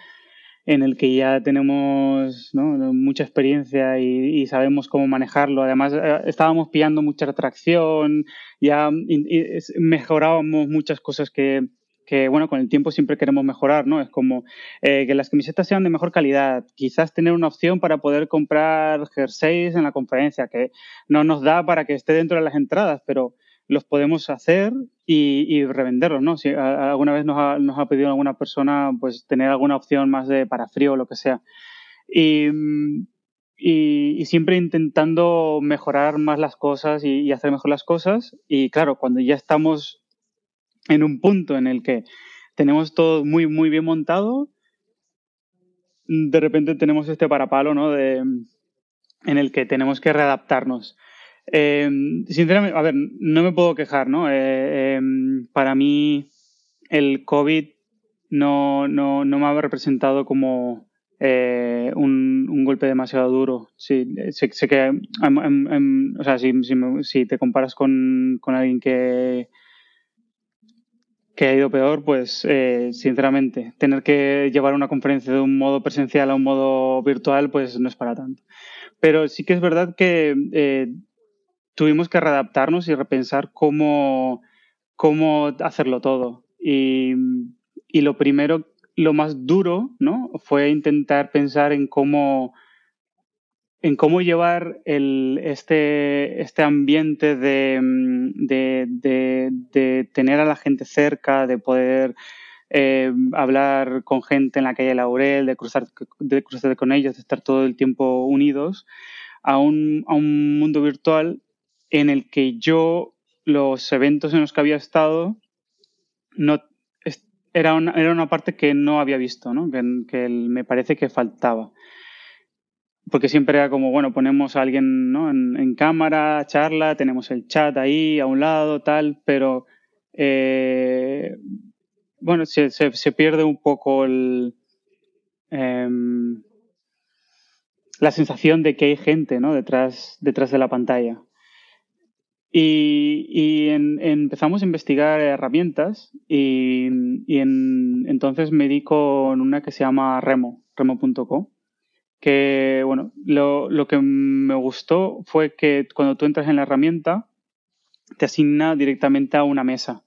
en el que ya tenemos mucha experiencia y, sabemos cómo manejarlo. Además, eh, estábamos pillando mucha atracción, ya mejorábamos muchas cosas que, bueno, con el tiempo siempre queremos mejorar, ¿no? Es como eh, que las camisetas sean de mejor calidad, quizás tener una opción para poder comprar jerseys en la conferencia, que no nos da para que esté dentro de las entradas, pero los podemos hacer y, revenderlos, ¿no? Si alguna vez nos ha, pedido alguna persona, pues tener alguna opción más de para frío o lo que sea. Y, siempre intentando mejorar más las cosas y, hacer mejor las cosas. Y claro, cuando ya estamos en un punto en el que tenemos todo muy, muy bien montado, de repente tenemos este parapalo, ¿no? De, en el que tenemos que readaptarnos. Eh, sinceramente, a ver, no me puedo quejar, ¿no? Eh, em, para mí el COVID no, no, no me ha representado como eh, un, un, golpe demasiado duro. Sí, sé, que, em, em, o sea, si, si, te comparas con, con alguien que, que ha ido peor, pues eh, sinceramente, tener que llevar una conferencia de un modo presencial a un modo virtual, pues no es para tanto. Pero sí que es verdad que tuvimos que readaptarnos y repensar cómo, cómo hacerlo todo. Y, y, lo primero, lo más duro, ¿no? Fue intentar pensar en cómo en cómo llevar el, este, este ambiente de, de, de, tener a la gente cerca, de poder eh, hablar con gente en la calle Laurel, de cruzar, de cruzar con ellos, de estar todo el tiempo unidos, a un, a un mundo virtual en el que yo, los eventos en los que había estado, no, era, una, era una parte que no había visto, ¿no? Que, me parece que faltaba. Porque siempre era como, bueno, ponemos a alguien ¿no? en, cámara, charla, tenemos el chat ahí a un lado, tal, pero eh, bueno, se, se, pierde un poco el, em, la sensación de que hay gente ¿no? detrás, detrás de la pantalla. Y, empezamos a investigar herramientas y, entonces me di con una que se llama Remo, remo.co, que bueno, lo, que me gustó fue que cuando tú entras en la herramienta te asigna directamente a una mesa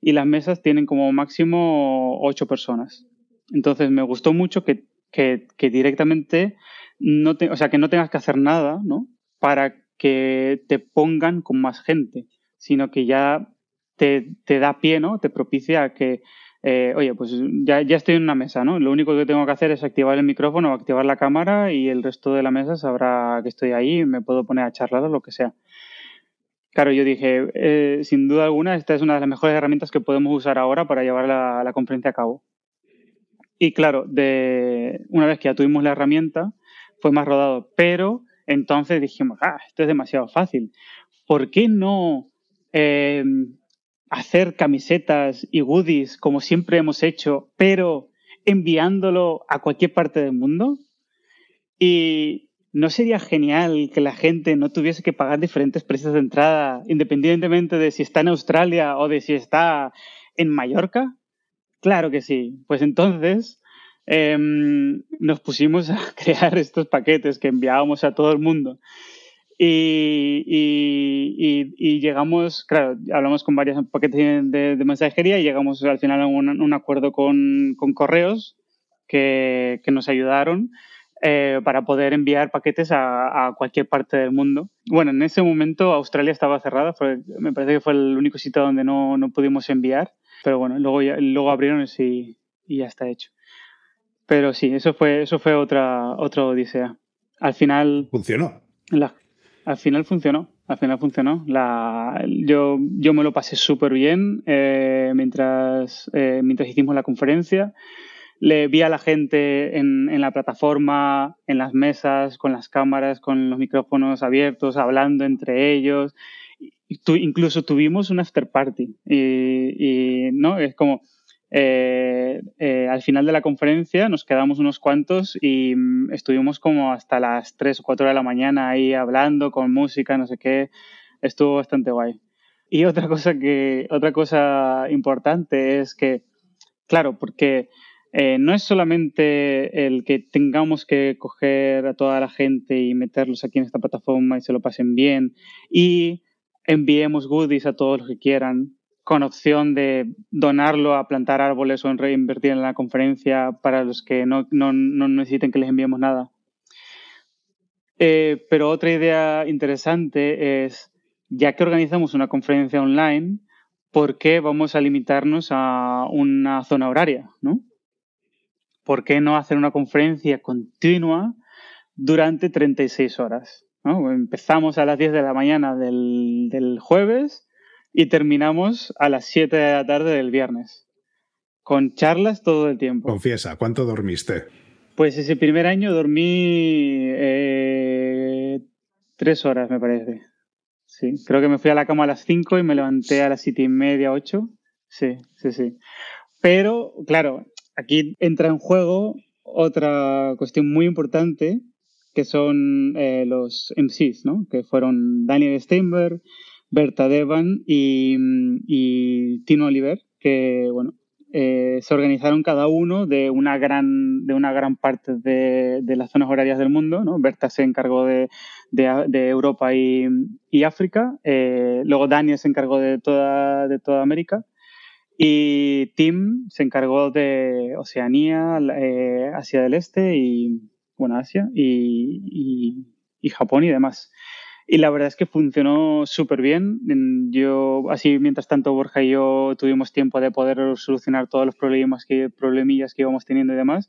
y las mesas tienen como máximo ocho personas. Entonces me gustó mucho que, que, que directamente no te, o sea, que no tengas que hacer nada, ¿no? Para que te pongan con más gente, sino que ya te, te da pie, ¿no? Te propicia que, eh, oye, pues ya, ya estoy en una mesa, ¿no? Lo único que tengo que hacer es activar el micrófono o activar la cámara y el resto de la mesa sabrá que estoy ahí me puedo poner a charlar o lo que sea. Claro, yo dije, eh, sin duda alguna, esta es una de las mejores herramientas que podemos usar ahora para llevar la, la conferencia a cabo. Y claro, de, una vez que ya tuvimos la herramienta, fue más rodado, pero entonces dijimos, ah, esto es demasiado fácil. ¿Por qué no eh, hacer camisetas y goodies como siempre hemos hecho, pero enviándolo a cualquier parte del mundo? Y ¿no sería genial que la gente no tuviese que pagar diferentes precios de entrada, independientemente de si está en Australia o de si está en Mallorca? Claro que sí. Pues entonces Em, nos pusimos a crear estos paquetes que enviábamos a todo el mundo. Y, y, llegamos, claro, hablamos con varios paquetes de, mensajería y llegamos al final a un, acuerdo con, con correos que, que, nos ayudaron eh, para poder enviar paquetes a, a, cualquier parte del mundo. Bueno, en ese momento Australia estaba cerrada, me parece que fue el único sitio donde no, no pudimos enviar, pero bueno, luego, luego abrieron y, y ya está hecho. Pero sí, eso fue, eso fue otra, otra odisea. Al final. Funcionó. al final funcionó. Al final funcionó. La, yo, yo me lo pasé súper bien eh, mientras, eh, mientras hicimos la conferencia. Le vi a la gente en, en, la plataforma, en las mesas, con las cámaras, con los micrófonos abiertos, hablando entre ellos. incluso tuvimos un after party. Y, y no, es como eh, eh, al final de la conferencia nos quedamos unos cuantos y mm, estuvimos como hasta las 3 o 4 de la mañana ahí hablando con música, no sé qué. Estuvo bastante guay. Y otra cosa que, otra cosa importante es que, claro, porque eh, no es solamente el que tengamos que coger a toda la gente y meterlos aquí en esta plataforma y se lo pasen bien y enviemos goodies a todos los que quieran, con opción de donarlo a plantar árboles o en reinvertir en la conferencia para los que no, no, no necesiten que les enviemos nada. Eh, pero otra idea interesante es, ya que organizamos una conferencia online, ¿por qué vamos a limitarnos a una zona horaria? ¿no? ¿Por qué no hacer una conferencia continua durante 36 horas? Empezamos a las 10 de la mañana del, del jueves y terminamos a las 7 de la tarde del viernes, con charlas todo el tiempo. Confiesa, ¿cuánto dormiste? Pues ese primer año dormí eh, tres horas, me parece. Sí, creo que me fui a la cama a las 5 y me levanté a las siete y media, 8. Sí, sí, sí. Pero, claro, aquí entra en juego otra cuestión muy importante, que son eh, los MCs, ¿no? Que fueron Daniel Steinberg, Berta Devan y, Tino Oliver, que bueno, eh, se organizaron cada uno de una gran, de una gran parte de, las zonas horarias del mundo. ¿no? Berta se encargó de, Europa y, África, eh, luego Daniel se encargó de toda, de toda América y Tim se encargó de Oceanía, eh, Asia del Este y, bueno, Asia y, y Japón y demás. Y la verdad es que funcionó súper bien. Yo, así, mientras tanto, Borja y yo tuvimos tiempo de poder solucionar todos los problemas que, problemillas que íbamos teniendo y demás.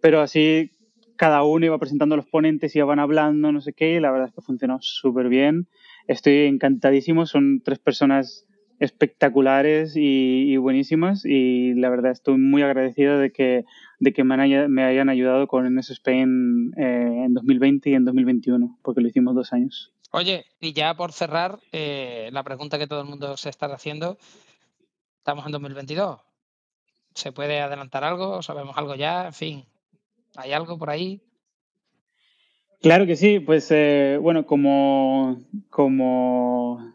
Pero así, cada uno iba presentando los ponentes, y iban hablando, no sé qué, y la verdad es que funcionó súper bien. Estoy encantadísimo. Son tres personas espectaculares y, buenísimas y la verdad estoy muy agradecido de que, de que me, hayan ayudado con NS Spain eh, en 2020 y en 2021, porque lo hicimos dos años. Oye, y ya por cerrar, eh, la pregunta que todo el mundo se está haciendo, estamos en 2022. ¿Se puede adelantar algo? ¿Sabemos algo ya? En fin, ¿hay algo por ahí? Claro que sí, pues eh, bueno, como, como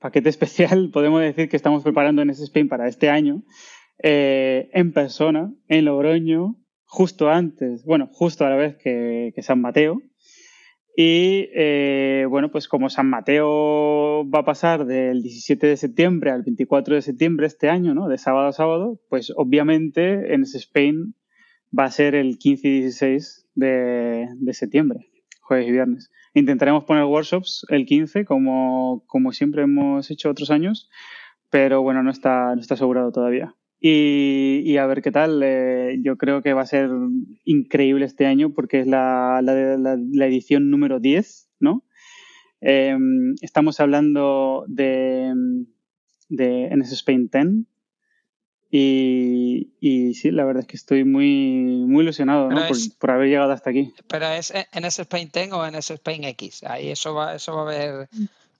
paquete especial podemos decir que estamos preparando en ese Spain para este año eh, en persona, en Logroño, justo antes, bueno, justo a la vez que San Mateo, y eh, bueno, pues como San Mateo va a pasar del 17 de septiembre al 24 de septiembre este año, ¿no? De sábado a sábado, pues obviamente en Spain va a ser el 15 y 16 de, de septiembre, jueves y viernes. Intentaremos poner workshops el 15, como, como siempre hemos hecho otros años, pero bueno, no está, no está asegurado todavía. Y, a ver qué tal. Eh, yo creo que va a ser increíble este año porque es la, la, edición número 10, ¿no? Em, estamos hablando de, de NS Spain 10. Y, y, sí, la verdad es que estoy muy, muy ilusionado ¿no? por, por, haber llegado hasta aquí. ¿Pero es NS Spain 10 o NS Spain X? Ahí eso va, eso va a haber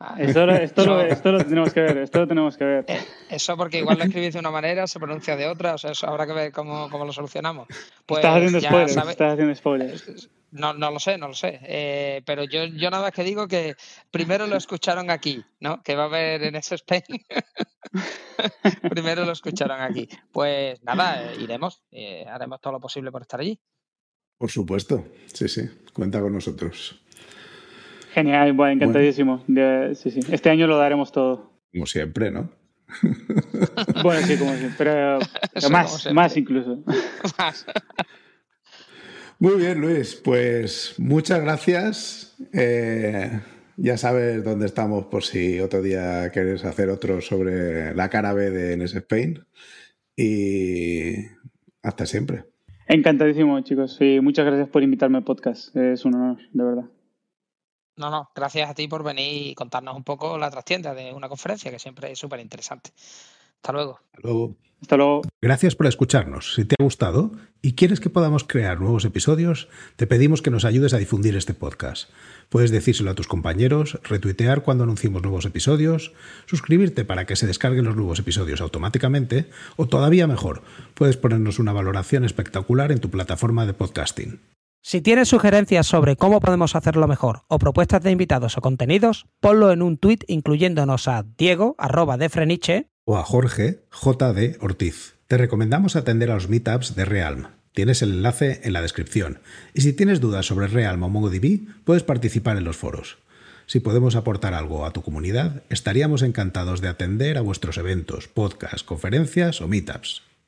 Ah, esto, esto, lo, tenemos que ver, esto lo tenemos que ver. Eh, eso porque igual lo escribís de una manera, se pronuncia de otra, o sea, eso habrá que ver cómo, cómo lo solucionamos. Pues estás haciendo spoilers, estás haciendo spoilers. No, no lo sé, no lo sé. Eh, pero yo, yo nada más que digo que primero lo escucharon aquí, ¿no? Que va a haber en ese Spain. primero lo escucharon aquí. Pues nada, iremos, eh, haremos todo lo posible por estar allí. Por supuesto, sí, sí, cuenta con nosotros. Genial, bueno, encantadísimo. sí, sí. Este año lo daremos todo. Como siempre, ¿no? bueno, sí, como siempre. Pero, más, más incluso. Más. Muy bien, Luis. Pues muchas gracias. Eh, ya sabes dónde estamos por si otro día quieres hacer otro sobre la cara B de NS Spain. Y hasta siempre. Encantadísimo, chicos. Y muchas gracias por invitarme al podcast. Es un honor, de verdad. No, no, gracias a ti por venir y contarnos un poco la trastienda de una conferencia que siempre es súper interesante. Hasta luego. Hasta luego. Hasta luego. Gracias por escucharnos. Si te ha gustado y quieres que podamos crear nuevos episodios, te pedimos que nos ayudes a difundir este podcast. Puedes decírselo a tus compañeros, retuitear cuando anunciemos nuevos episodios, suscribirte para que se descarguen los nuevos episodios automáticamente o todavía mejor, puedes ponernos una valoración espectacular en tu plataforma de podcasting. Si tienes sugerencias sobre cómo podemos hacerlo mejor o propuestas de invitados o contenidos, ponlo en un tuit incluyéndonos a Diego, arroba de Freniche, o a Jorge J.D. Ortiz. Te recomendamos atender a los meetups de Realm. Tienes el enlace en la descripción. Y si tienes dudas sobre Realm o MongoDB, puedes participar en los foros. Si podemos aportar algo a tu comunidad, estaríamos encantados de atender a vuestros eventos, podcasts, conferencias o meetups.